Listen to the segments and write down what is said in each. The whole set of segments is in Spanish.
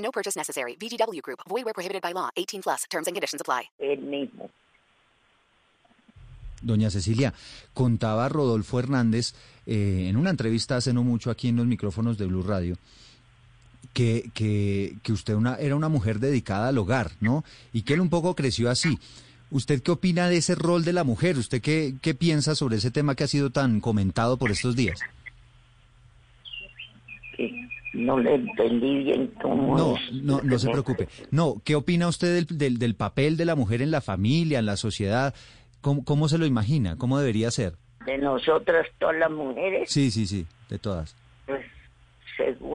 No purchase necessary. VGW Group. Void where prohibited by law. 18 plus. Terms and conditions apply. él mismo. Doña Cecilia, contaba Rodolfo Hernández eh, en una entrevista hace no mucho aquí en los micrófonos de Blue Radio que, que, que usted una, era una mujer dedicada al hogar, ¿no? Y que él un poco creció así. ¿Usted qué opina de ese rol de la mujer? ¿Usted qué, qué piensa sobre ese tema que ha sido tan comentado por estos días? No le entendí bien cómo No, es. no, no se preocupe. No, ¿qué opina usted del, del, del papel de la mujer en la familia, en la sociedad? ¿Cómo, ¿Cómo se lo imagina? ¿Cómo debería ser? De nosotras todas las mujeres, Sí, sí, sí, de todas. pues seguro.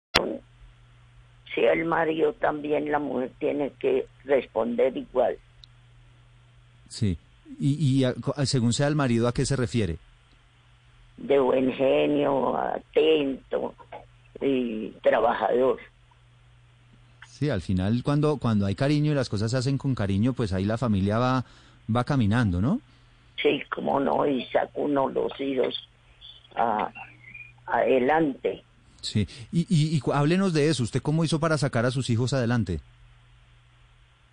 Si el marido también la mujer tiene que responder igual. Sí. Y, y a- según sea el marido, ¿a qué se refiere? De buen genio, atento y trabajador. Sí, al final cuando, cuando hay cariño y las cosas se hacen con cariño, pues ahí la familia va, va caminando, ¿no? Sí, como no, y saca uno los hijos a- adelante. Sí. Y, y, y háblenos de eso. ¿Usted cómo hizo para sacar a sus hijos adelante?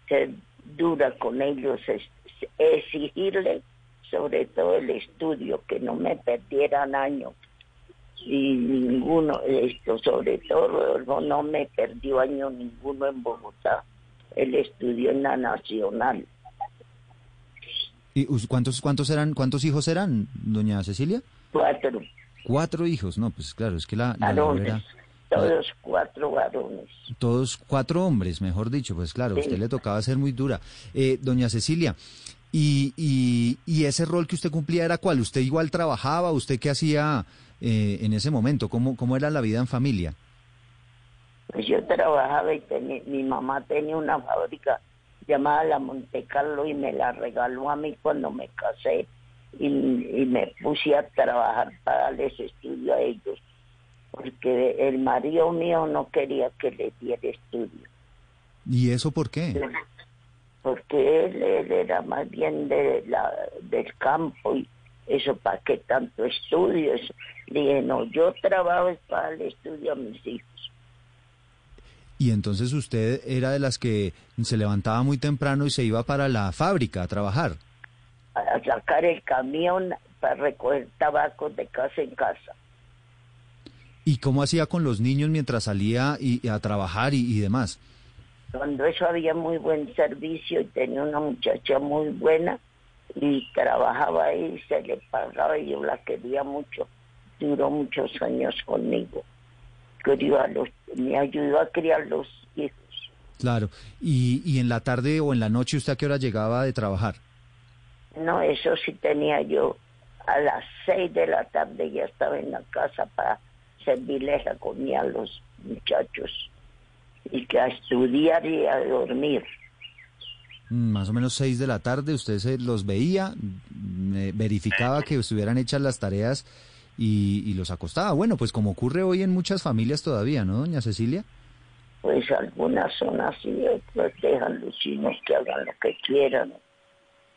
ser dura con ellos, es- exigirle sobre todo el estudio, que no me perdieran años. Y ninguno, esto sobre todo Rodolfo no me perdió año ninguno en Bogotá. Él estudió en la Nacional. ¿Y cuántos, cuántos eran, cuántos hijos eran, doña Cecilia? Cuatro Cuatro hijos, no, pues claro, es que la, la varones, era todos cuatro varones. todos cuatro hombres, mejor dicho, pues claro, a usted le tocaba ser muy dura. Eh, doña Cecilia, y, y, y ese rol que usted cumplía era cuál? ¿Usted igual trabajaba? ¿Usted qué hacía eh, en ese momento? ¿Cómo, ¿Cómo era la vida en familia? Pues yo trabajaba y tenía- mi mamá tenía una fábrica llamada La Monte Carlo y me la regaló a mí cuando me casé y, y me puse a trabajar para darles estudio a ellos porque el marido mío no quería que le diera estudio ¿Y eso por qué? porque él, él era más bien de la, del campo y eso para qué tanto estudio eso. le dije no yo trabajo para darle estudio a mis hijos Y entonces usted era de las que se levantaba muy temprano y se iba para la fábrica a trabajar. A sacar el camión para recoger tabaco de casa en casa. ¿Y cómo hacía con los niños mientras salía y, a trabajar y, y demás? Cuando eso había muy buen servicio y tenía una muchacha muy buena y trabajaba ahí, se le pagaba y yo la quería mucho. Duró muchos años conmigo. Crió a los, me ayudó a criar los hijos. Claro. Y, y en la tarde o en la noche usted a qué hora llegaba de trabajar? No, eso sí tenía yo. A las seis de la tarde ya estaba en la casa para servirles la comida a los muchachos y que a estudiar y a dormir. Mm, Más o menos seis de la tarde, usted se los veía, eh, verificaba que estuvieran hechas las tareas y, y los acostaba. Bueno, pues como ocurre hoy en muchas familias todavía, ¿no, doña Cecilia? Pues algunas son así, otras dejan los chinos que hagan lo que quieran.